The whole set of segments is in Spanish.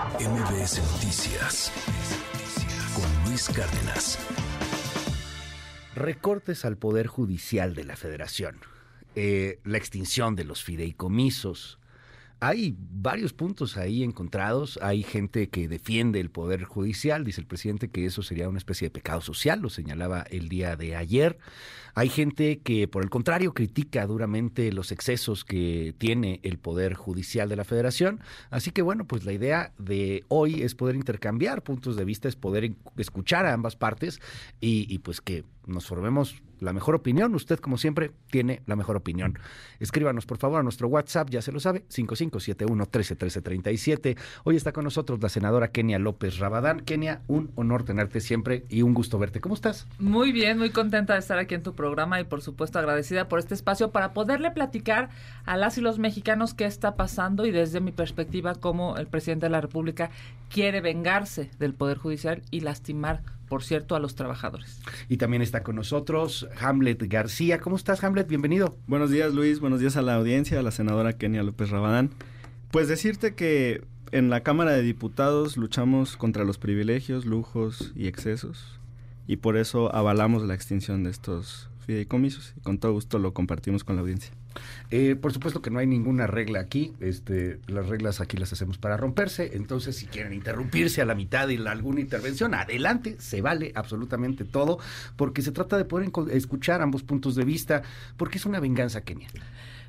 MBS Noticias con Luis Cárdenas. Recortes al Poder Judicial de la Federación, eh, la extinción de los fideicomisos, hay varios puntos ahí encontrados. Hay gente que defiende el Poder Judicial. Dice el presidente que eso sería una especie de pecado social, lo señalaba el día de ayer. Hay gente que, por el contrario, critica duramente los excesos que tiene el Poder Judicial de la Federación. Así que, bueno, pues la idea de hoy es poder intercambiar puntos de vista, es poder escuchar a ambas partes y, y pues que nos formemos la mejor opinión. Usted, como siempre, tiene la mejor opinión. Escríbanos, por favor, a nuestro WhatsApp, ya se lo sabe, 5571-131337. Hoy está con nosotros la senadora Kenia López Rabadán. Kenia, un honor tenerte siempre y un gusto verte. ¿Cómo estás? Muy bien, muy contenta de estar aquí en tu programa y, por supuesto, agradecida por este espacio para poderle platicar a las y los mexicanos qué está pasando y desde mi perspectiva cómo el presidente de la República quiere vengarse del Poder Judicial y lastimar por cierto, a los trabajadores. Y también está con nosotros Hamlet García. ¿Cómo estás, Hamlet? Bienvenido. Buenos días, Luis. Buenos días a la audiencia, a la senadora Kenia López Rabadán. Pues decirte que en la Cámara de Diputados luchamos contra los privilegios, lujos y excesos. Y por eso avalamos la extinción de estos fideicomisos. Y con todo gusto lo compartimos con la audiencia. Eh, por supuesto que no hay ninguna regla aquí. Este, las reglas aquí las hacemos para romperse. Entonces, si quieren interrumpirse a la mitad de alguna intervención, adelante, se vale absolutamente todo, porque se trata de poder escuchar ambos puntos de vista, porque es una venganza, Kenia.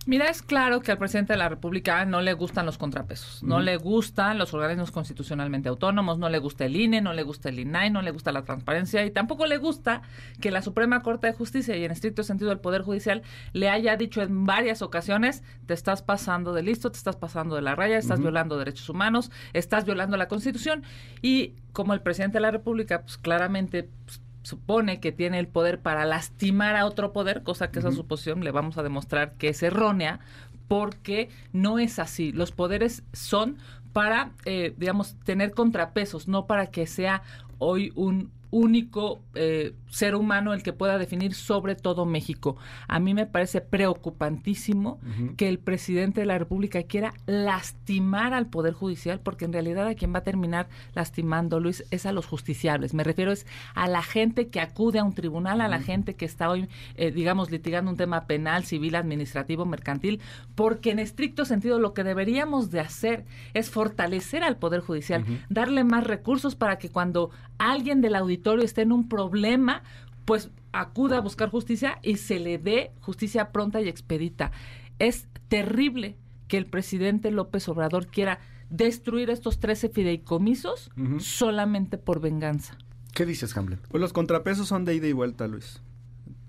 Mira, es claro que al presidente de la República no le gustan los contrapesos, no le gustan los organismos constitucionalmente autónomos, no le gusta el INE, no le gusta el INAI, no le gusta la transparencia y tampoco le gusta que la Suprema Corte de Justicia y en estricto sentido el Poder Judicial le haya dicho en varias ocasiones, te estás pasando de listo, te estás pasando de la raya, estás violando derechos humanos, estás violando la Constitución y como el presidente de la República, pues claramente... Pues, supone que tiene el poder para lastimar a otro poder, cosa que esa suposición le vamos a demostrar que es errónea, porque no es así. Los poderes son para, eh, digamos, tener contrapesos, no para que sea hoy un único eh, ser humano el que pueda definir sobre todo México. A mí me parece preocupantísimo que el presidente de la República quiera lastimar al Poder Judicial, porque en realidad a quien va a terminar lastimando, Luis, es a los justiciables. Me refiero es a la gente que acude a un tribunal, a la gente que está hoy, eh, digamos, litigando un tema penal, civil, administrativo, mercantil, porque en estricto sentido lo que deberíamos de hacer es fortalecer al Poder Judicial, darle más recursos para que cuando alguien del auditorio esté en un problema, pues acuda a buscar justicia y se le dé justicia pronta y expedita. Es terrible que el presidente López Obrador quiera destruir estos 13 fideicomisos solamente por venganza. ¿Qué dices, Hamlet? Pues los contrapesos son de ida y vuelta, Luis.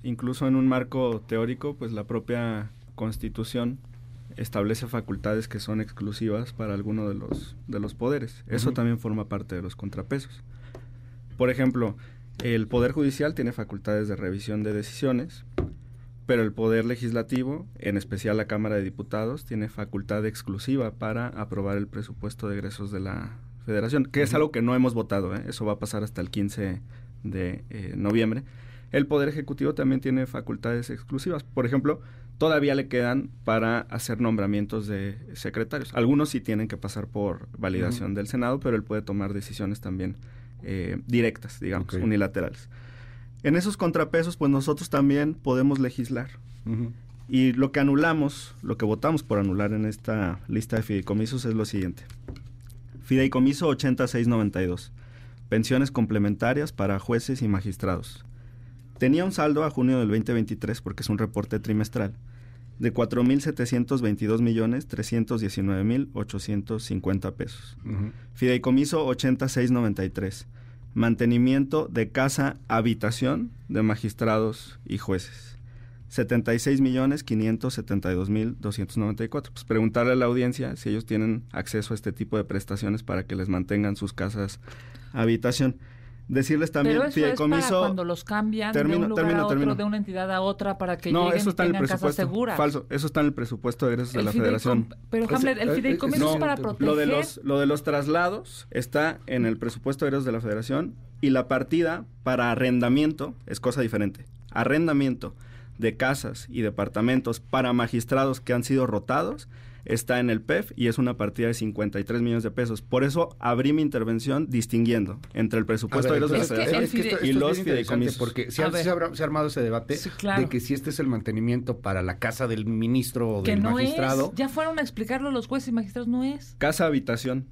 Incluso en un marco teórico, pues la propia Constitución establece facultades que son exclusivas para alguno de los, de los poderes. Eso también forma parte de los contrapesos. Por ejemplo, el Poder Judicial tiene facultades de revisión de decisiones, pero el Poder Legislativo, en especial la Cámara de Diputados, tiene facultad exclusiva para aprobar el presupuesto de egresos de la Federación, que es algo que no hemos votado, ¿eh? eso va a pasar hasta el 15 de eh, noviembre. El Poder Ejecutivo también tiene facultades exclusivas. Por ejemplo, todavía le quedan para hacer nombramientos de secretarios. Algunos sí tienen que pasar por validación del Senado, pero él puede tomar decisiones también eh, directas, digamos, unilaterales. En esos contrapesos, pues nosotros también podemos legislar. Y lo que anulamos, lo que votamos por anular en esta lista de fideicomisos es lo siguiente. Fideicomiso 8692. Pensiones complementarias para jueces y magistrados. Tenía un saldo a junio del 2023 porque es un reporte trimestral de 4.722 millones 319 mil 850 pesos. Fideicomiso 8693. Mantenimiento de casa habitación de magistrados y jueces. 76 millones 572 mil 294. Pues preguntarle a la audiencia si ellos tienen acceso a este tipo de prestaciones para que les mantengan sus casas habitación. Decirles también, Pero eso es para cuando los cambian de un lugar a otro, de una entidad a otra, para que no, lleguen eso está y tengan en el presupuesto, Falso, eso está en el presupuesto de egresos de la Federación. Pero, Hamlet, el eh, fideicomiso es para proteger... Lo de, los, lo de los traslados está en el presupuesto de egresos de la Federación y la partida para arrendamiento es cosa diferente. Arrendamiento de casas y departamentos para magistrados que han sido rotados está en el PEF y es una partida de 53 millones de pesos. Por eso abrí mi intervención distinguiendo entre el presupuesto ver, de los es que esto- y esto los fideicomisos. Porque se ha, se ha- se ha armado ese debate Sí, claro. de que si este es el mantenimiento para la casa del ministro o Que del no magistrado. es. Ya fueron a explicarlo los jueces y magistrados, no es. Casa habitación.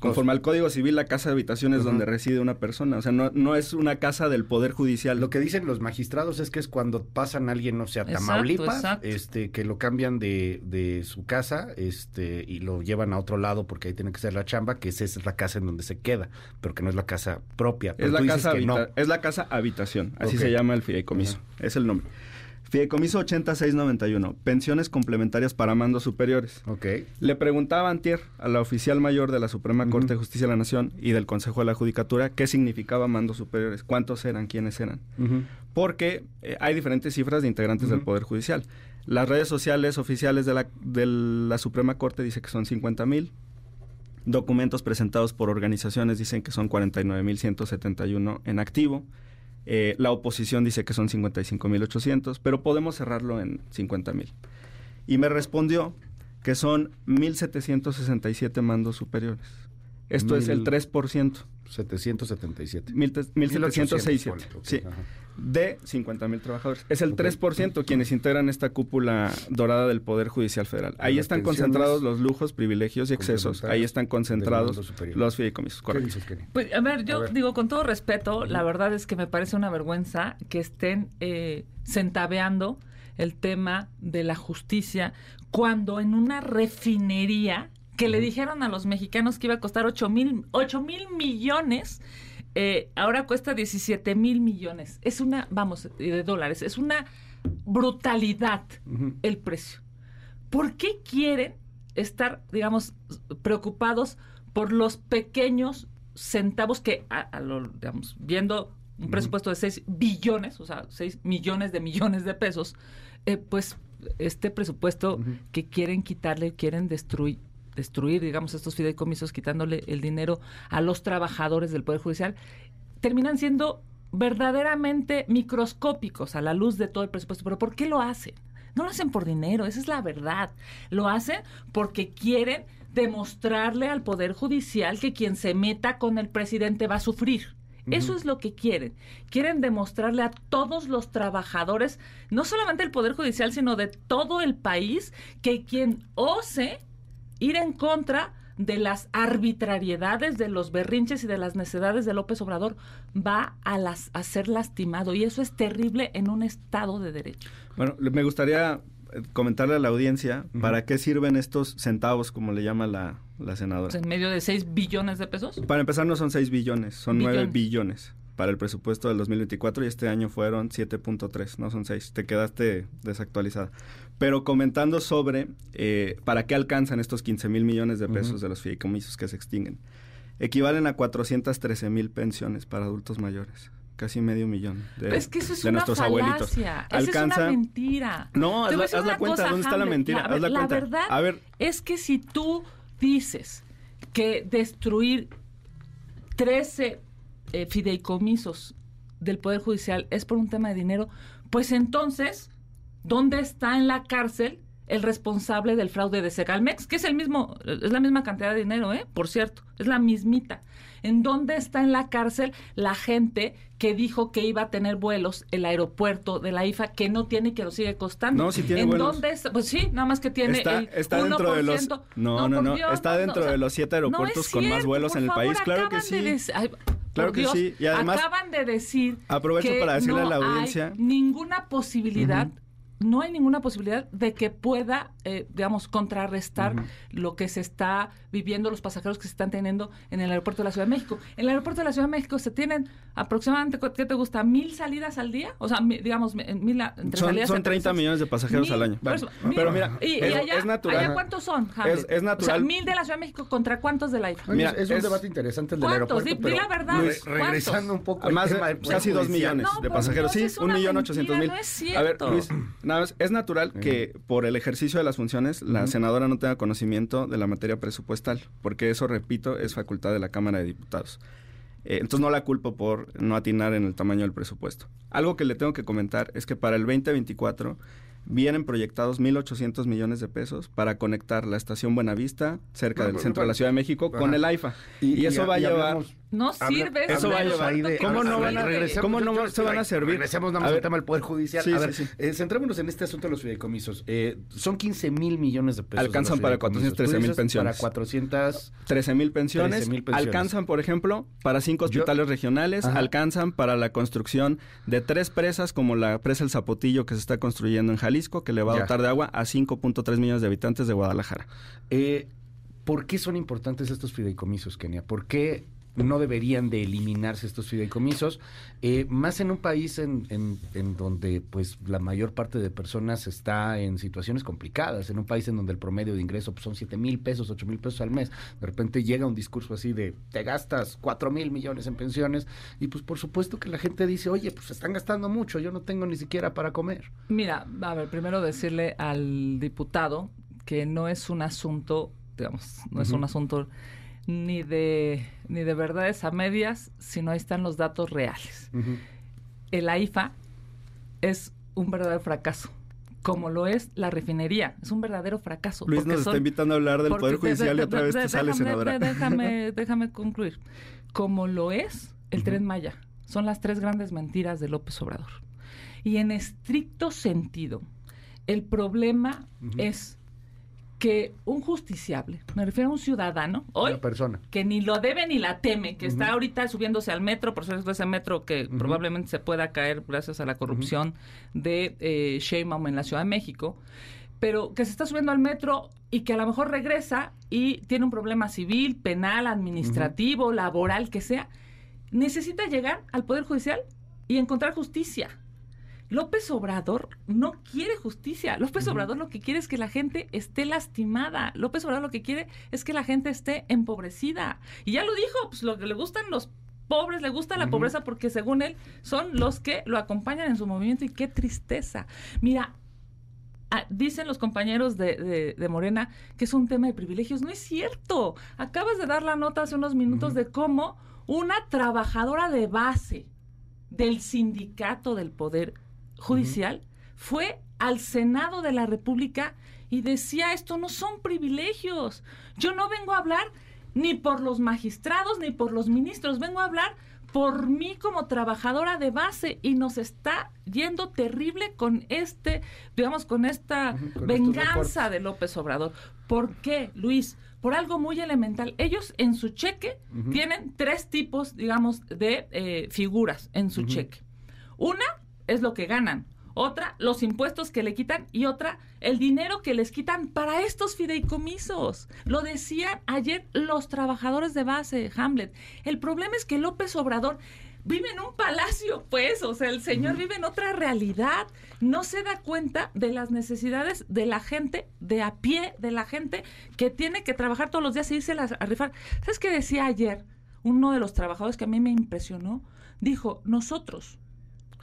Conforme al Código Civil, la casa de habitación es donde reside una persona. O sea, no, no es una casa del Poder Judicial. Lo que dicen los magistrados es que es cuando pasan a alguien, no sé, a Exacto, Tamaulipas, exacto. este, que lo cambian de, de su casa, este, y lo llevan a otro lado porque ahí tiene que ser la chamba, que esa es la casa en donde se queda, pero que no es la casa propia. Pero Es la, tú dices casa que no. habita- es la casa habitación, así se llama el fideicomiso, es el nombre. Fideicomiso 8691, pensiones complementarias para mandos superiores. Ok. Le preguntaba antier a la oficial mayor de la Suprema. Corte de Justicia de la Nación y del Consejo de la Judicatura qué significaba mandos superiores, cuántos eran, quiénes eran. Porque eh, hay diferentes cifras de integrantes del. Poder Judicial. Las redes sociales oficiales de la, de la Suprema Corte dice que son 50 mil. Documentos presentados por organizaciones dicen que son 49.171 en activo. Eh, la oposición dice que son 55.800, pero podemos cerrarlo en 50.000. Y me respondió que son 1.767 mandos superiores. Esto es el Mil- 3%. 777. Mil te- 1.767. ponle, ok, Sí ajá. de 50 mil trabajadores. Es el Ok. 3% quienes integran esta cúpula dorada del Poder Judicial Federal. Ahí Las están concentrados los lujos, privilegios y excesos. Ahí están concentrados los fideicomisos. ¿Qué Correcto. Pues, a ver, yo A ver. digo con todo respeto, la verdad es que me parece una vergüenza que estén eh, centaveando el tema de la justicia cuando en una refinería que le dijeron a los mexicanos que iba a costar 8 mil, 8 mil millones, eh, ahora cuesta 17 mil millones. Es una, vamos, eh, de dólares, es una brutalidad el precio. ¿Por qué quieren estar, digamos, preocupados por los pequeños centavos que, a- a lo, digamos, viendo un presupuesto de 6 billones, o sea, 6 millones de millones de pesos, eh, pues este presupuesto que quieren quitarle, quieren destruir destruir, digamos, estos fideicomisos, quitándole el dinero a los trabajadores del Poder Judicial, terminan siendo verdaderamente microscópicos a la luz de todo el presupuesto. ¿Pero por qué lo hacen? No lo hacen por dinero, esa es la verdad. Lo hacen porque quieren demostrarle al Poder Judicial que quien se meta con el presidente va a sufrir. Eso es lo que quieren. Quieren demostrarle a todos los trabajadores, no solamente del Poder Judicial, sino de todo el país, que quien ose ir en contra de las arbitrariedades, de los berrinches y de las necedades de López Obrador, va a, las, a ser lastimado. Y eso es terrible en un Estado de Derecho. Bueno, me gustaría eh, comentarle a la audiencia para qué sirven estos centavos, como le llama la, la senadora. En medio de 6 billones de pesos. Para empezar, no son 6 billones, son 9 Billones. Para el presupuesto del 2024 y este año fueron 7.3, no son 6. Te quedaste desactualizada. Pero comentando sobre eh, para qué alcanzan estos 15 mil millones de pesos de los fideicomisos que se extinguen. Equivalen a 413 mil pensiones para adultos mayores. Casi medio millón de, es que eso es de una nuestros falacia. abuelitos. Esa es una mentira. No, haz haz la cuenta. cosa, ¿Dónde está la mentira? La, haz la, la cuenta. verdad A ver, es que si tú dices que destruir 13 eh, fideicomisos del Poder Judicial es por un tema de dinero, pues entonces, ¿dónde está en la cárcel el responsable del fraude de Segalmex? Que es el mismo, es la misma cantidad de dinero, ¿eh? Por cierto, es la mismita. ¿En dónde está en la cárcel la gente que dijo que iba a tener vuelos el aeropuerto de la IFA que no tiene y que lo sigue costando? No, sí tiene ¿En vuelos. dónde está? Pues sí, nada más que tiene está, el está dentro de los 1%. no no no, Dios, está no, dentro no, o sea, de los siete no aeropuertos con más vuelos en el favor, país claro que de sí ay, Claro por que Dios, sí, y además- acaban de decir Aprovecho que para decirle a no la audiencia- hay ninguna posibilidad no hay ninguna posibilidad de que pueda, eh, digamos, contrarrestar Ujú. lo que se está viviendo, los pasajeros que se están teniendo en el aeropuerto de la Ciudad de México. En el aeropuerto de la Ciudad de México se tienen aproximadamente, ¿qué te gusta? ¿Mil salidas al día? O sea, mi- digamos, mi- mil entre son, salidas son entre 30 esos. millones de pasajeros Mil, al año por eso, Bueno, pero mira y, y es, allá, es natural ¿allá cuántos son? Es- es natural. O sea, mil de la Ciudad de México contra cuántos de la IFA. Mira, es, es un debate interesante el del ¿Cuántos? aeropuerto. Di- di pero la verdad, ¿cuántos? regresando un poco más del casi dos millones No, de pasajeros Dios, sí un millón ochocientos mil no es a ver cierto. Luis nada más es natural que por el ejercicio de las funciones la senadora no tenga conocimiento de la materia presupuestal porque eso repito es facultad de la Cámara de Diputados Eh, entonces no la culpo por no atinar en el tamaño del presupuesto. Algo que le tengo que comentar es que para el 2024 vienen proyectados 1.800 millones de pesos para conectar la estación Buenavista, cerca del centro de la Ciudad de México, con el AIFA. Y, eso va a llevar... no sirve. eso va a llevar... ¿Cómo no, van a, ¿cómo no se van a servir? Regresemos nada más al tema del Poder Judicial. a ver, eh, centrémonos en este asunto de los fideicomisos. Eh, son 15 mil millones de pesos. Alcanzan para 413 mil pensiones. Para 413 mil pensiones. Alcanzan, por ejemplo, para cinco hospitales regionales. Alcanzan para la construcción de tres presas, como la presa El Zapotillo que se está construyendo en Jalisco, que le va a dotar de agua a 5.3 millones de habitantes de Guadalajara. Eh, ¿Por qué son importantes estos fideicomisos, Kenia? ¿Por qué no deberían de eliminarse estos fideicomisos, eh, más en un país en, en, donde pues la mayor parte de personas está en situaciones complicadas, en un país en donde el promedio de ingreso pues, son 7 mil pesos, 8 mil pesos al mes, de repente llega un discurso así de te gastas 4 mil millones en pensiones y pues por supuesto que la gente dice, oye, pues están gastando mucho, yo no tengo ni siquiera para comer. Mira, a ver, primero decirle al diputado que no es un asunto, digamos, no es un asunto ni de, ni de verdades a medias, sino ahí están los datos reales. El AIFA es un verdadero fracaso como lo es la refinería. Es un verdadero fracaso. Luis nos está invitando a hablar del Poder Judicial y otra vez te sale senadora. Déjame, déjame concluir. Como lo es el Tren Maya. Son las tres grandes mentiras de López Obrador. Y en estricto sentido, el problema es que un justiciable, me refiero a un ciudadano, hoy, persona. que ni lo debe ni la teme, que está ahorita subiéndose al metro, por eso ese metro que probablemente se pueda caer gracias a la corrupción de eh, Sheinbaum en la Ciudad de México, pero que se está subiendo al metro y que a lo mejor regresa y tiene un problema civil, penal, administrativo, laboral, que sea, necesita llegar al Poder Judicial y encontrar justicia. López Obrador no quiere justicia. López Obrador lo que quiere es que la gente esté lastimada. López Obrador lo que quiere es que la gente esté empobrecida. Y ya lo dijo, pues lo que le gustan los pobres, le gusta la pobreza porque según él son los que lo acompañan en su movimiento y qué tristeza. Mira, ah, dicen los compañeros de, Morena que es un tema de privilegios. No es cierto. Acabas de dar la nota hace unos minutos de cómo una trabajadora de base del sindicato del poder judicial, fue al Senado de la República y decía, esto no son privilegios. Yo no vengo a hablar ni por los magistrados ni por los ministros, vengo a hablar por mí como trabajadora de base y nos está yendo terrible con este, digamos, con esta venganza de López Obrador. ¿Por qué, Luis? Por algo muy elemental. Ellos en su cheque tienen tres tipos, digamos, de eh, figuras en su cheque. Una es lo que ganan. Otra, los impuestos que le quitan. Y otra, el dinero que les quitan para estos fideicomisos. Lo decían ayer los trabajadores de base, Hamlet. El problema es que López Obrador vive en un palacio, pues, o sea, el señor vive en otra realidad, no se da cuenta de las necesidades de la gente de a pie, de la gente que tiene que trabajar todos los días y irse a rifar. ¿Sabes qué decía ayer uno de los trabajadores que a mí me impresionó? Dijo, nosotros,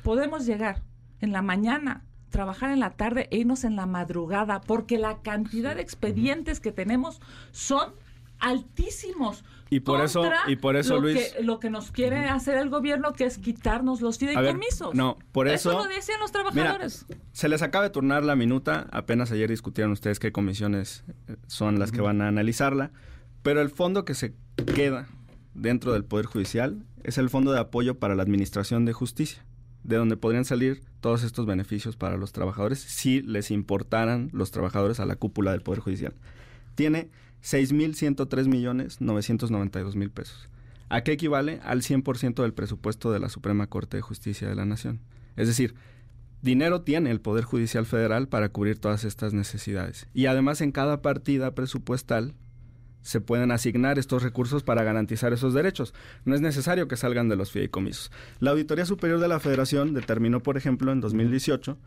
podemos llegar en la mañana, trabajar en la tarde e irnos en la madrugada, porque la cantidad de expedientes que tenemos son altísimos. Y por eso, y por eso lo Luis. Que, lo que nos quiere hacer el gobierno, que es quitarnos los fideicomisos. no, por eso. Eso lo decían los trabajadores. se les acaba de turnar la minuta. Apenas ayer discutieron ustedes qué comisiones eh, son las que van a analizarla. Pero el fondo que se queda dentro del Poder Judicial es el Fondo de Apoyo para la Administración de Justicia de donde podrían salir todos estos beneficios para los trabajadores si les importaran los trabajadores a la cúpula del Poder Judicial. Tiene 6.103 millones 992 mil pesos. ¿A qué equivale? Al 100% del presupuesto de la Suprema Corte de Justicia de la Nación. Es decir, dinero tiene el Poder Judicial Federal para cubrir todas estas necesidades. Y además en cada partida presupuestal se pueden asignar estos recursos para garantizar esos derechos. No es necesario que salgan de los fideicomisos. La Auditoría Superior de la Federación determinó, por ejemplo, en 2018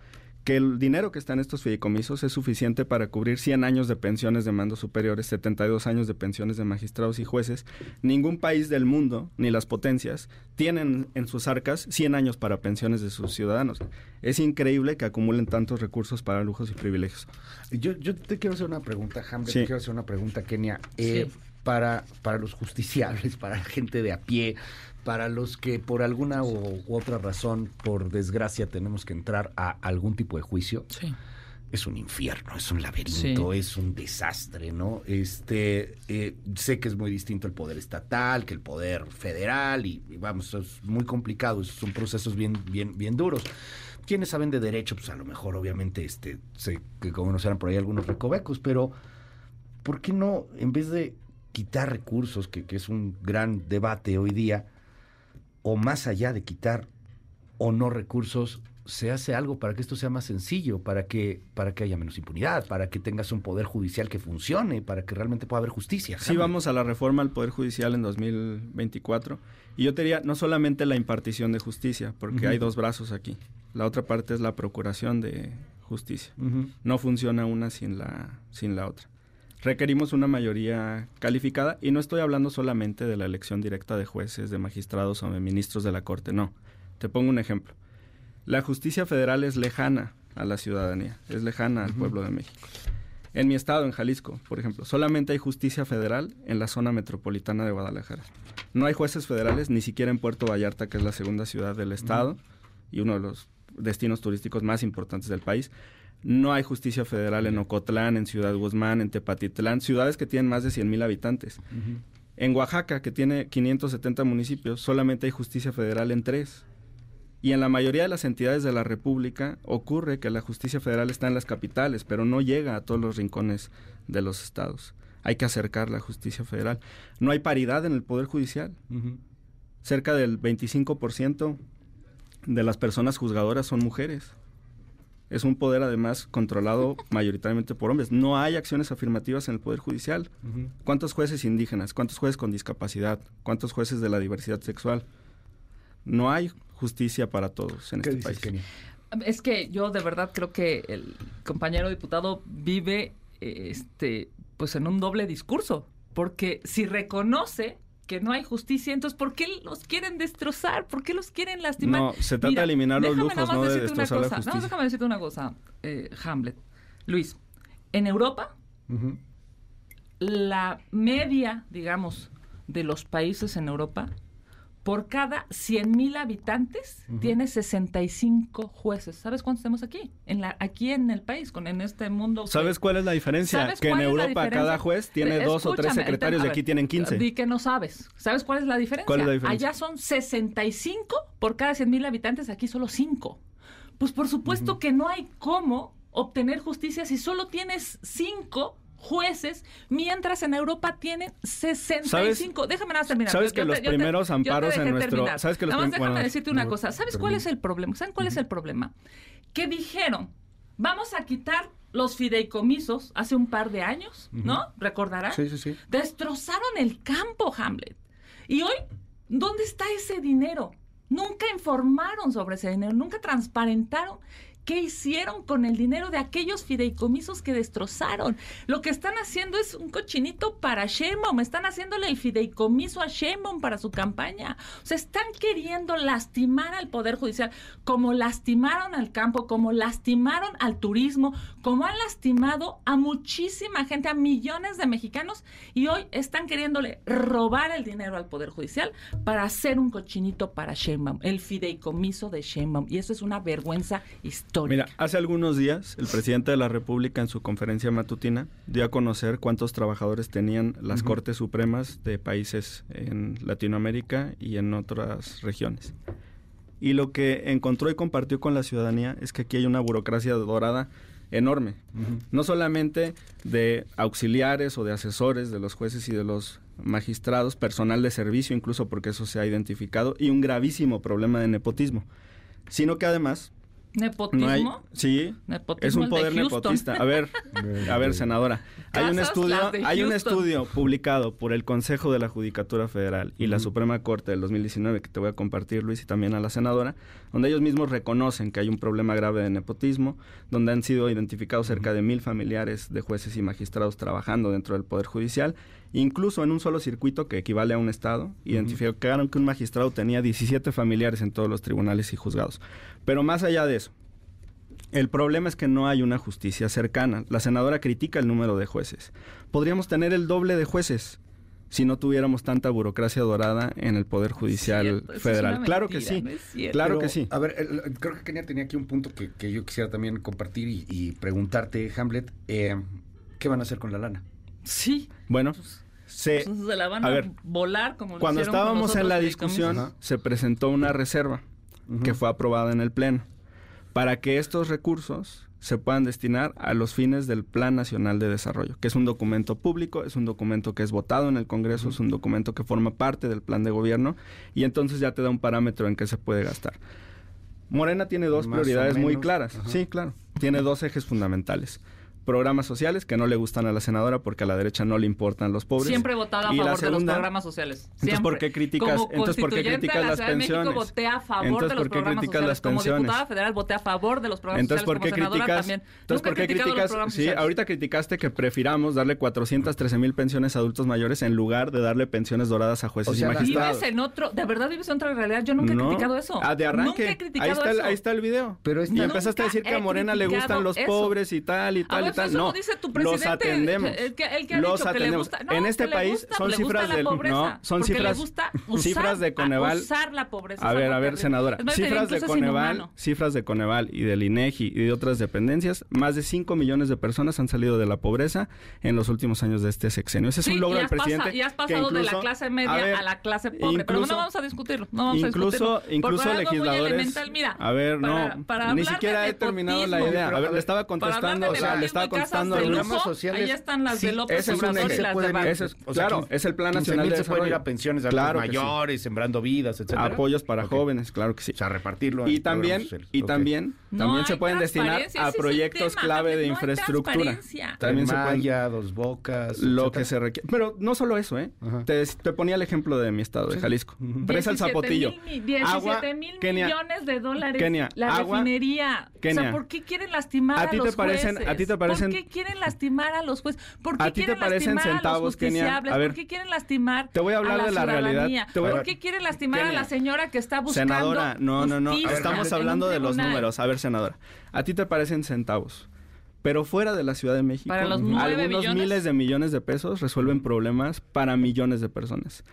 que el dinero que está en estos fideicomisos es suficiente para cubrir 100 años de pensiones de mandos superiores, 72 años de pensiones de magistrados y jueces. Ningún país del mundo, ni las potencias, tienen en sus arcas 100 años para pensiones de sus ciudadanos. Es increíble que acumulen tantos recursos para lujos y privilegios. Yo, yo te quiero hacer una pregunta, Hamlet, te quiero hacer una pregunta, Kenia. Eh, para, para los justiciables, para la gente de a pie, para los que por alguna u, otra razón, por desgracia, tenemos que entrar a algún tipo de juicio. es un infierno, es un laberinto, es un desastre, ¿no? Este, eh, sé que es muy distinto el poder estatal que el poder federal y, vamos, es muy complicado, son procesos bien, bien, bien duros. Quienes saben de derecho, pues a lo mejor obviamente, este, sé que conocerán por ahí algunos recovecos, pero ¿por qué no, en vez de quitar recursos, que, que es un gran debate hoy día, o más allá de quitar o no recursos, se hace algo para que esto sea más sencillo, para que, para que haya menos impunidad, para que tengas un poder judicial que funcione, para que realmente pueda haber justicia. Sí, vamos a la reforma al Poder Judicial en 2024. Y yo te diría, no solamente la impartición de justicia, porque hay dos brazos aquí. La otra parte es la procuración de justicia. No funciona una sin la, sin la otra. Requerimos una mayoría calificada y no estoy hablando solamente de la elección directa de jueces, de magistrados o de ministros de la Corte, no. Te pongo un ejemplo la justicia federal es lejana a la ciudadanía, es lejana al pueblo de México. En mi estado, en Jalisco, por ejemplo, solamente hay justicia federal en la zona metropolitana de Guadalajara. No hay jueces federales ni siquiera en Puerto Vallarta, que es la segunda ciudad del estado y uno de los destinos turísticos más importantes del país. No hay justicia federal en Ocotlán, en Ciudad Guzmán, en Tepatitlán, ciudades que tienen más de 100.000 habitantes. En Oaxaca, que tiene 570 municipios, solamente hay justicia federal en tres. Y en la mayoría de las entidades de la República ocurre que la justicia federal está en las capitales, pero no llega a todos los rincones de los estados. Hay que acercar la justicia federal. No hay paridad en el Poder Judicial. Cerca del 25% de las personas juzgadoras son mujeres. Es un poder además controlado mayoritariamente por hombres. No hay acciones afirmativas en el Poder Judicial. ¿Cuántos jueces indígenas? ¿Cuántos jueces con discapacidad? ¿Cuántos jueces de la diversidad sexual? No hay justicia para todos en este país. Es que yo de verdad creo que el compañero diputado vive este pues en un doble discurso, porque si reconoce que no hay justicia, entonces ¿por qué los quieren destrozar? ¿Por qué los quieren lastimar? No, se trata de eliminar los lujos, no de destrozar la justicia. No, déjame decirte una cosa, eh, Hamlet. Luis, en Europa, la media, digamos, de los países en Europa por cada 100 mil habitantes tiene 65 jueces. ¿Sabes cuántos tenemos aquí? En la, aquí en el país, con en este mundo. ¿Sabes cuál es la diferencia? Que en Europa cada juez tiene dos o tres secretarios y aquí tienen 15. Di que no sabes. ¿Sabes cuál es la diferencia? ¿Cuál es la diferencia? Allá son 65 por cada 100 mil habitantes, aquí solo 5. Pues por supuesto que no hay cómo obtener justicia si solo tienes 5 jueces, mientras en Europa tienen 65. Déjame nada terminar. Sabes que los primeros amparos en nuestro. ¿Sabes que los déjame decirte una cosa. ¿Sabes cuál es el problema? ¿Saben cuál es el problema? Que dijeron, vamos a quitar los fideicomisos hace un par de años, ¿no? ¿Recordarán? Sí, sí, sí. Destrozaron el campo, Hamlet. Y hoy, ¿dónde está ese dinero? Nunca informaron sobre ese dinero, nunca transparentaron ¿Qué hicieron con el dinero de aquellos fideicomisos que destrozaron? Lo que están haciendo es un cochinito para Sheinbaum, están haciéndole el fideicomiso a Sheinbaum para su campaña. O sea, están queriendo lastimar al Poder Judicial, como lastimaron al campo, como lastimaron al turismo, como han lastimado a muchísima gente, a millones de mexicanos, y hoy están queriéndole robar el dinero al Poder Judicial para hacer un cochinito para Sheinbaum, el fideicomiso de Sheinbaum. Y eso es una vergüenza histórica Mira, hace algunos días el presidente de la República en su conferencia matutina dio a conocer cuántos trabajadores tenían las Cortes Supremas de países en Latinoamérica y en otras regiones. Y lo que encontró y compartió con la ciudadanía es que aquí hay una burocracia dorada enorme. No solamente de auxiliares o de asesores de los jueces y de los magistrados, personal de servicio incluso porque eso se ha identificado, y un gravísimo problema de nepotismo, sino que además ¿Nepotismo? sí, es un poder nepotista. A ver, a ver, senadora. Hay un estudio, hay un estudio publicado por el Consejo de la Judicatura Federal y la Suprema Corte del 2019 que te voy a compartir, Luis, y también a la senadora, donde ellos mismos reconocen que hay un problema grave de nepotismo, donde han sido identificados cerca de mil familiares de jueces y magistrados trabajando dentro del Poder Judicial Incluso en un solo circuito que equivale a un estado, identificaron que un magistrado tenía 17 familiares en todos los tribunales y juzgados. Pero más allá de eso, el problema es que no hay una justicia cercana. La senadora critica el número de jueces. Podríamos tener el doble de jueces si no tuviéramos tanta burocracia dorada en el Poder Judicial Cierto, Federal. claro que sí, no claro Pero, que sí. A ver, el- creo que Kenia tenía aquí un punto que, que yo quisiera también compartir y, y preguntarte, Hamlet. eh, ¿Qué van a hacer con la lana? Sí. Bueno, se, Pues se la van a a, ver, volar como lo cuando estábamos en la discusión, Ajá. se presentó una reserva que fue aprobada en el Pleno para que estos recursos se puedan destinar a los fines del Plan Nacional de Desarrollo, que es un documento público, es un documento que es votado en el Congreso, es un documento que forma parte del plan de gobierno y entonces ya te da un parámetro en que se puede gastar. Morena tiene dos Más prioridades muy claras. ajá. Sí, claro. Tiene dos ejes fundamentales. Programas sociales que no le gustan a la senadora porque a la derecha no le importan los pobres. Siempre he votado a Y la favor de los segunda- programas sociales. Entonces, Siempre. ¿por qué criticas- Como entonces, ¿por qué criticas la las de México, pensiones? voté a favor Entonces, de los ¿por qué programas criticas sociales. las Como pensiones? diputada federal voté a favor de los programas Entonces, sociales. ¿por qué como criticas? también. Entonces, ¿por qué criticas? Sí, sociales. ahorita criticaste que prefiramos darle 413 mil pensiones a adultos mayores en lugar de darle pensiones doradas a jueces O sea, y magistrados. Vives en otro, de verdad vives en otra realidad. Yo nunca he No. criticado eso. Ah, de arranque. Nunca he ahí, criticado está el, eso. ahí está el video. Pero es- y empezaste a decir que a Morena le gustan los pobres y tal y A tal y tal. Eso no, lo dice tu los presidente, atendemos. el que- el que ha los dicho que le atendemos. gusta- no, en que este le país gusta, son cifras pobreza, no, son cifras gusta usar- cifras de Coneval. usar la pobreza. A ver, a ver, senadora, más, cifras de incluso Coneval, cifras de Coneval y del INEGI y de otras dependencias, más de 5 millones de personas han salido de la pobreza en los últimos años de este sexenio. Ese es Sí, un logro del pasa- presidente. y has que pasado de la incluso- clase media a, a, ver, la clase pobre. pero incluso- no vamos a discutirlo. No vamos incluso, a discutirlo. incluso legisladores. mira, a ver, no, para ni de siquiera he terminado la idea. A pero, ver, a le estaba contestando, o de sea, le nepotismo estaba contestando de a lujo, sociales, Ahí están las sí, de López ese es un Obrador y eje. las de pueden Biden. Ese es- o sea, claro, es el Plan 15,000 Nacional de se pueden ir Desarrollo. a pensiones de Claro adultos que sí. mayores, sembrando vidas, etcétera. Apoyos para Ok. jóvenes, claro que sí. O sea, repartirlo. Y también, y también, No también se hay pueden destinar a proyectos clave de no infraestructura. También se pueden Maya, dos bocas. lo etcétera. que se requiere. Pero no solo eso, ¿eh? Te, te ponía el ejemplo de mi estado, de Jalisco. Presa el 17 Zapotillo. mil mi- 17 mil millones de dólares. Kenia, la refinería. o Kenia. sea, ¿por qué quieren lastimar ¿A a, ti te los parecen- jueces? a ti te parecen- ¿Por qué quieren lastimar a los jueces? ¿Por qué ¿A ti te quieren parecen lastimar a centavos, los Kenia? justiciables? A ver. ¿Por qué quieren lastimar Te voy a hablar la de la realidad. ciudadanía? Te voy a- ¿Por qué quieren lastimar a la señora que está buscando Senadora, no, no, no. Estamos hablando de los números. A ver, senadora. A ti te parecen centavos. Pero fuera de la Ciudad de México, Para los algunos miles de millones de pesos resuelven problemas para millones de personas.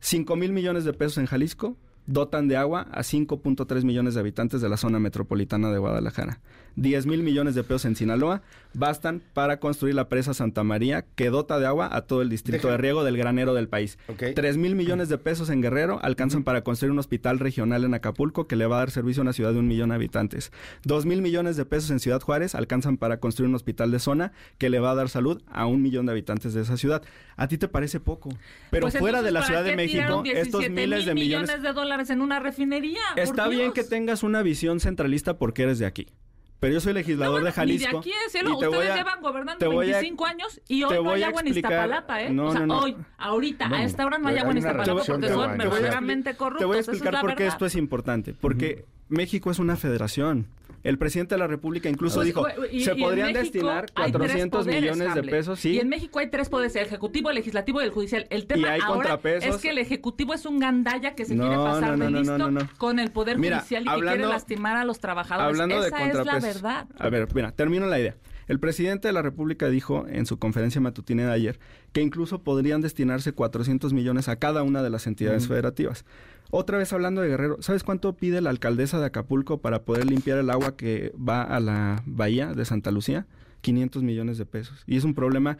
5 mil millones de pesos en Jalisco dotan de agua a 5.3 millones de habitantes de la zona metropolitana de Guadalajara. 10 mil millones de pesos en Sinaloa bastan para construir la presa Santa María que dota de agua a todo el distrito Deja- de riego del granero del país. Ok. 3 mil millones de pesos en Guerrero alcanzan para construir un hospital regional en Acapulco que le va a dar servicio a una ciudad de un millón de habitantes. 2 mil millones de pesos en Ciudad Juárez alcanzan para construir un hospital de zona que le va a dar salud a un millón de habitantes de esa ciudad. ¿A ti te parece poco? Pero Pues fuera entonces, de la ¿para Ciudad de México, estos 17 miles de mil millones... de dólares en una refinería? Está bien que tengas una visión centralista porque eres de aquí. Pero yo soy legislador No, de bueno, Jalisco. Ni de aquí es cielo. Ustedes voy a- llevan gobernando te voy a- 25 años y hoy no hay agua en Iztapalapa, ¿eh? No, o sea, no, no. hoy, ahorita, a esta hora no hay agua en Iztapalapa porque de son agua en te voy a- verdaderamente corruptos. Te voy a explicar por qué esto es importante. Porque México es una federación. El presidente de la República incluso Pues, dijo, y- se y podrían destinar hay tres 400 poderes, millones de pesos. Sí, Y en México hay tres poderes, el ejecutivo, el legislativo y el judicial. El tema hay ahora es que el ejecutivo es un gandalla que se No, quiere pasar no, no, de listo con el poder Mira, judicial y que quiere lastimar a los trabajadores. Hablando de Esa es la verdad. A ver, mira, termino la idea. El presidente de la República dijo en su conferencia matutina de ayer que incluso podrían destinarse 400 millones a cada una de las entidades federativas. Otra vez hablando de Guerrero, ¿sabes cuánto pide la alcaldesa de Acapulco para poder limpiar el agua que va a la bahía de Santa Lucía? 500 millones de pesos. Y es un problema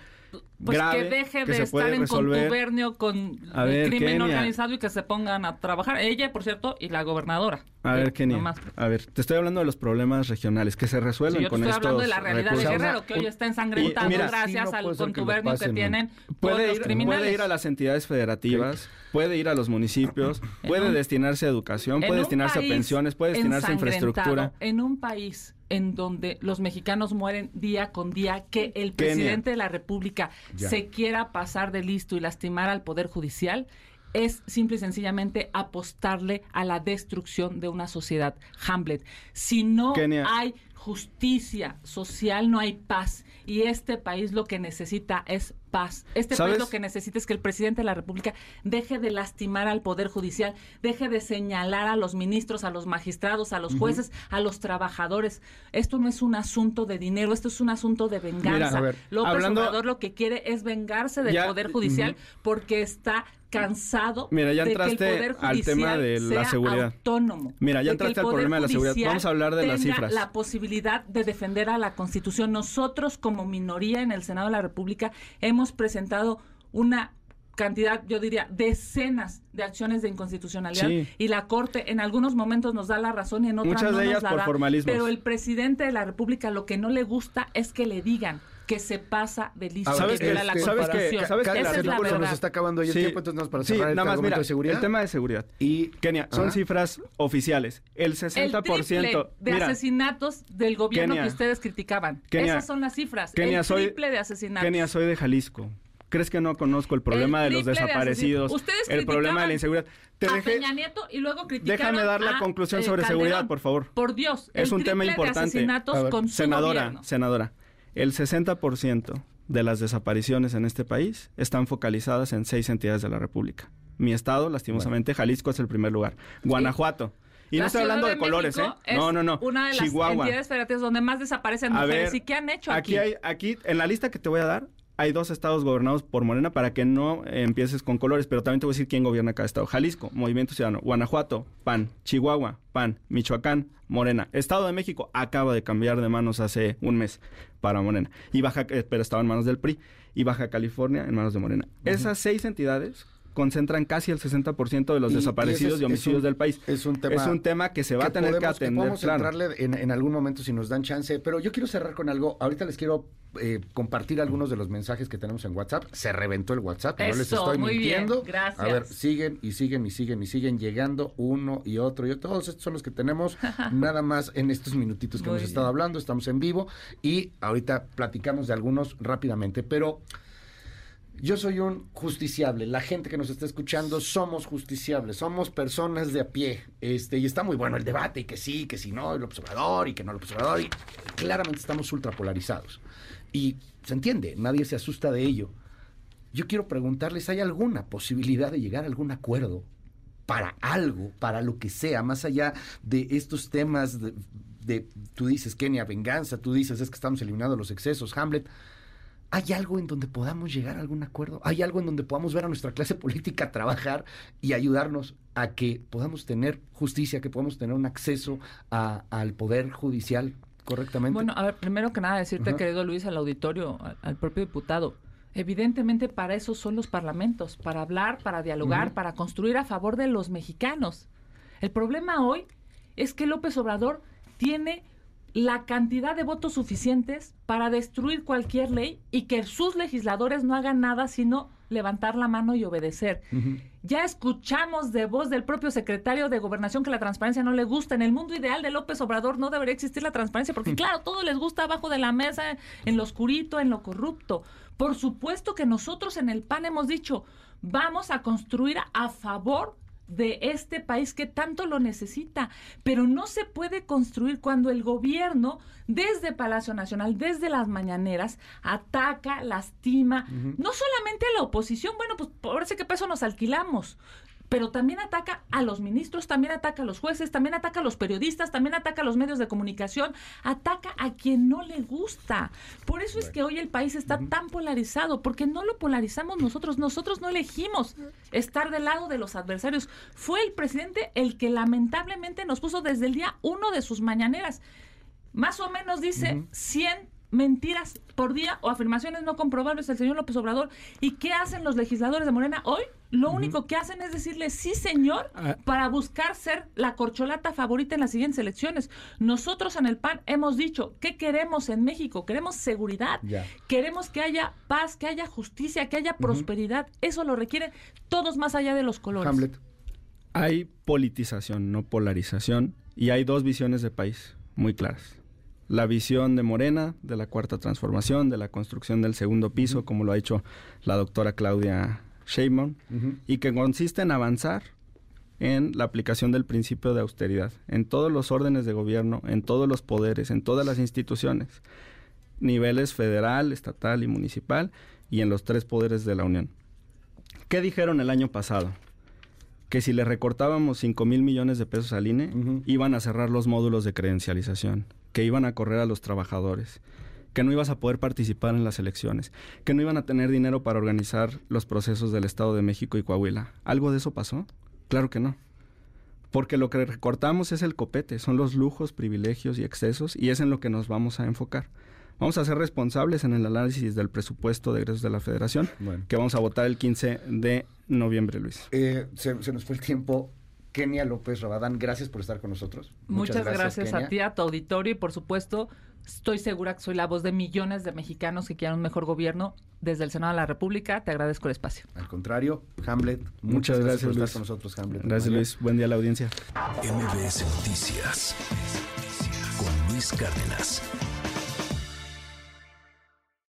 Pues grave que deje que de se estar en contubernio con A el ver, crimen Kenia. organizado y que se pongan a trabajar. Ella, por cierto, y la gobernadora. A ver, Eh, Kenia, nomás. a ver, te estoy hablando de los problemas regionales que se Sí, resuelven yo te con estoy estos hablando de la realidad recursos. de Guerrero, que hoy está ensangrentado y mira, gracias sí, no al que contubernio que, tienen todos Puede los ir, criminales. puede ir a las entidades federativas, puede ir a los municipios, puede un- destinarse a educación, puede destinarse a pensiones, puede destinarse a infraestructura. En un país en donde los mexicanos mueren día con día, que el presidente de la República Ya. se quiera pasar de listo y lastimar al Poder Judicial, es simple y sencillamente apostarle a la destrucción de una sociedad. Hamlet, si no Kenia. hay justicia social, no hay paz. Y este país lo que necesita es paz. Este país lo que necesita es que el presidente de la República deje de lastimar al Poder Judicial, deje de señalar a los ministros, a los magistrados, a los jueces, a los trabajadores. Esto no es un asunto de dinero, esto es un asunto de venganza. López Obrador lo que quiere es vengarse del Poder Judicial porque está cansado Mira, ya entraste de que el poder al tema de la seguridad. Autónomo, Mira, ya entraste al problema de la seguridad. Vamos a hablar de las cifras. La posibilidad de defender a la Constitución. Nosotros, como minoría en el Senado de la República, hemos presentado una cantidad, yo diría, decenas de acciones de inconstitucionalidad y la Corte en algunos momentos nos da la razón y en otras Muchas no de ellas nos por formalismo. Pero el presidente de la República lo que no le gusta es que le digan que se pasa de listo ¿Sabes que la ¿sabes que, ¿sabes que Esa es la verdad. nos está acabando ahí el tiempo, entonces para cerrar sí, nada más, mira, de seguridad. El tema de seguridad. Y Kenia, son cifras oficiales. El 60% el de asesinatos del gobierno que ustedes criticaban. Esas son las cifras. Kenia, el triple de asesinatos. Kenia, soy de Jalisco. ¿Crees que no conozco el problema de los desaparecidos? el problema de la inseguridad. Te a Peña Nieto y luego Déjame dar la conclusión sobre seguridad, por favor. Por Dios. Es un tema importante. senadora, senadora, el 60% de las desapariciones en este país están focalizadas en seis entidades de la República. Mi estado, lastimosamente, Jalisco es el primer lugar. Guanajuato. Y no estoy hablando de, colores, ¿eh? No, no, no. Una de las entidades federativas donde más desaparecen mujeres. ¿Y qué han hecho aquí? Aquí, hay, aquí, en la lista que te voy a dar, hay dos estados gobernados por Morena para que no empieces con colores, pero también te voy a decir quién gobierna cada estado. Jalisco, Movimiento Ciudadano, Guanajuato, PAN, Chihuahua, PAN, Michoacán, Morena. Estado de México acaba de cambiar de manos hace un mes para Morena. Y Baja, eh, pero estaba en manos del PRI. Y Baja California en manos de Morena. Esas seis entidades concentran casi el 60% de los desaparecidos y, homicidios del país. Es un tema, es un tema que se va a tener que atender. podemos centrarle en, algún momento si nos dan chance, pero yo quiero cerrar con algo. Ahorita les quiero eh, compartir algunos de los mensajes que tenemos en WhatsApp. Se reventó el WhatsApp, no les estoy mintiendo. gracias. A ver, siguen y siguen y siguen y siguen llegando uno y otro y Todos estos son los que tenemos nada más en estos minutitos que hemos estado hablando. Estamos en vivo y ahorita platicamos de algunos rápidamente, pero yo soy un justiciable. La gente que nos está escuchando somos justiciables, somos personas de a pie. Este, y está muy bueno el debate, y que sí, que sí, no, el observador, y que no el observador. Y claramente estamos ultrapolarizados. Y se entiende, nadie se asusta de ello. Yo quiero preguntarles, ¿hay alguna posibilidad de llegar a algún acuerdo para algo, para lo que sea, más allá de estos temas de, de tú dices, Kenia, venganza, tú dices, es que estamos eliminando los excesos, Hamlet? ¿Hay algo en donde podamos llegar a algún acuerdo? ¿Hay algo en donde podamos ver a nuestra clase política trabajar y ayudarnos a que podamos tener justicia, que podamos tener un acceso al poder judicial correctamente? Bueno, a ver, primero que nada decirte, querido Luis, al auditorio, al, propio diputado, evidentemente para eso son los parlamentos, para hablar, para dialogar, para construir a favor de los mexicanos. El problema hoy es que López Obrador tiene la cantidad de votos suficientes para destruir cualquier ley y que sus legisladores no hagan nada sino levantar la mano y obedecer. Ya escuchamos de voz del propio secretario de Gobernación que la transparencia no le gusta. En el mundo ideal de López Obrador no debería existir la transparencia porque claro, todo les gusta abajo de la mesa, en lo oscurito, en lo corrupto. Por supuesto que nosotros en el PAN hemos dicho, vamos a construir a favor de este país que tanto lo necesita, pero no se puede construir cuando el gobierno desde Palacio Nacional, desde las mañaneras, ataca, lastima, no solamente a la oposición, bueno, pues parece que peso nos alquilamos, pero también ataca a los ministros, también ataca a los jueces, también ataca a los periodistas, también ataca a los medios de comunicación, ataca a quien no le gusta. Por eso es que hoy el país está tan polarizado, porque no lo polarizamos nosotros, nosotros no elegimos estar del lado de los adversarios. Fue el presidente el que lamentablemente nos puso desde el día uno de sus mañaneras. Más o menos dice 100 mentiras por día o afirmaciones no comprobables del señor López Obrador. ¿Y qué hacen los legisladores de Morena hoy? Lo único que hacen es decirle sí, señor, ah. para buscar ser la corcholata favorita en las siguientes elecciones. Nosotros en el PAN hemos dicho, ¿qué queremos en México? Queremos seguridad, queremos que haya paz, que haya justicia, que haya prosperidad. Eso lo requieren todos más allá de los colores. Hamlet. Hay politización, no polarización, y hay dos visiones de país muy claras la visión de Morena, de la cuarta transformación, de la construcción del segundo piso, como lo ha hecho la doctora Claudia Sheinbaum, y que consiste en avanzar en la aplicación del principio de austeridad, en todos los órdenes de gobierno, en todos los poderes, en todas las instituciones, niveles federal, estatal y municipal, y en los tres poderes de la Unión. ¿Qué dijeron el año pasado? Que si le recortábamos 5 mil millones de pesos al INE, iban a cerrar los módulos de credencialización, que iban a correr a los trabajadores, que no ibas a poder participar en las elecciones, que no iban a tener dinero para organizar los procesos del Estado de México y Coahuila. ¿Algo de eso pasó? Claro que no. Porque lo que recortamos es el copete, son los lujos, privilegios y excesos, y es en lo que nos vamos a enfocar. Vamos a ser responsables en el análisis del presupuesto de egresos de la Federación, que vamos a votar el 15 de noviembre, Luis. Eh, se, nos fue el tiempo. Kenia López Rabadán, gracias por estar con nosotros. Muchas, gracias, a ti, a tu auditorio y por supuesto Estoy segura que soy la voz de millones de mexicanos que quieren un mejor gobierno desde el Senado de la República. Te agradezco el espacio. Al contrario, Hamlet, muchas, gracias, por estar con nosotros, Hamlet. Gracias, Luis. Buen día a la audiencia. MBS Noticias con Luis Cárdenas.